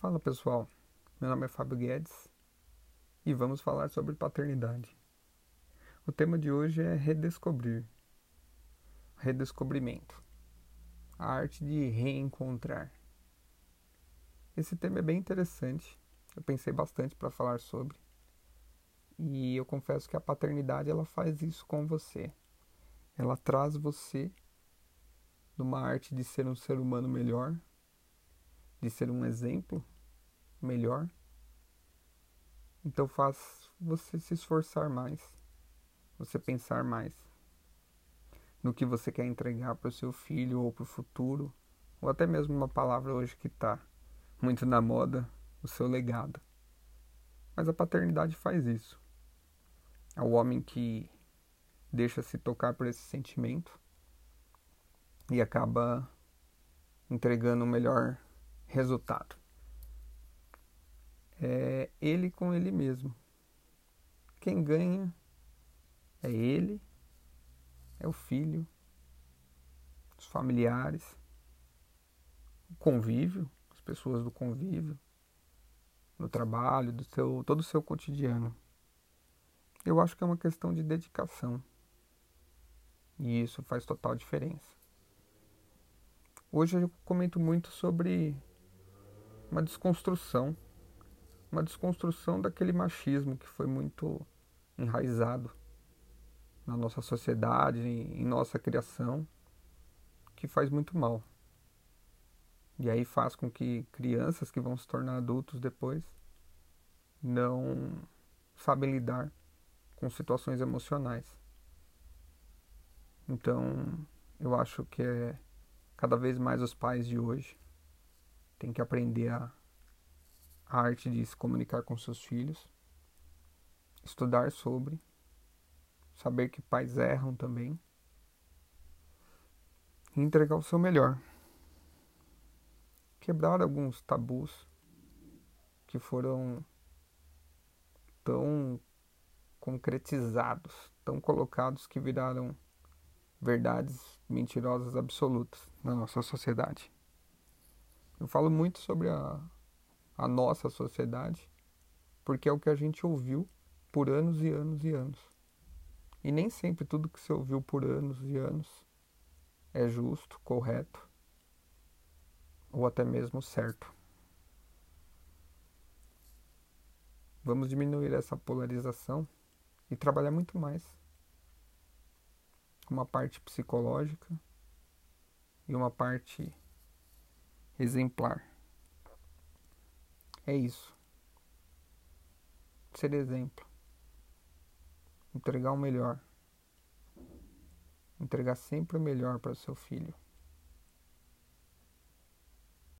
Fala pessoal, meu nome é Fábio Guedes e vamos falar sobre paternidade. O tema de hoje é redescobrir, redescobrimento, a arte de reencontrar. Esse tema é bem interessante, eu pensei bastante para falar sobre. E eu confesso que a paternidade ela faz isso com você, ela traz você numa arte de ser um ser humano melhor de ser um exemplo melhor. Então faz você se esforçar mais, você pensar mais no que você quer entregar para o seu filho ou para o futuro, ou até mesmo uma palavra hoje que está muito na moda, o seu legado. Mas a paternidade faz isso. É o homem que deixa se tocar por esse sentimento e acaba entregando o melhor resultado. É ele com ele mesmo. Quem ganha é ele, é o filho, os familiares, o convívio, as pessoas do convívio, no trabalho, do seu, todo o seu cotidiano. Eu acho que é uma questão de dedicação. E isso faz total diferença. Hoje eu comento muito sobre uma desconstrução, uma desconstrução daquele machismo que foi muito enraizado na nossa sociedade, em nossa criação, que faz muito mal. E aí faz com que crianças que vão se tornar adultos depois não sabem lidar com situações emocionais. Então, eu acho que é cada vez mais os pais de hoje tem que aprender a, a arte de se comunicar com seus filhos, estudar sobre, saber que pais erram também e entregar o seu melhor. Quebrar alguns tabus que foram tão concretizados, tão colocados que viraram verdades mentirosas absolutas na nossa sociedade. Eu falo muito sobre a, a nossa sociedade, porque é o que a gente ouviu por anos e anos e anos. E nem sempre tudo que você ouviu por anos e anos é justo, correto ou até mesmo certo. Vamos diminuir essa polarização e trabalhar muito mais uma parte psicológica e uma parte exemplar. É isso. Ser exemplo. Entregar o melhor. Entregar sempre o melhor para seu filho.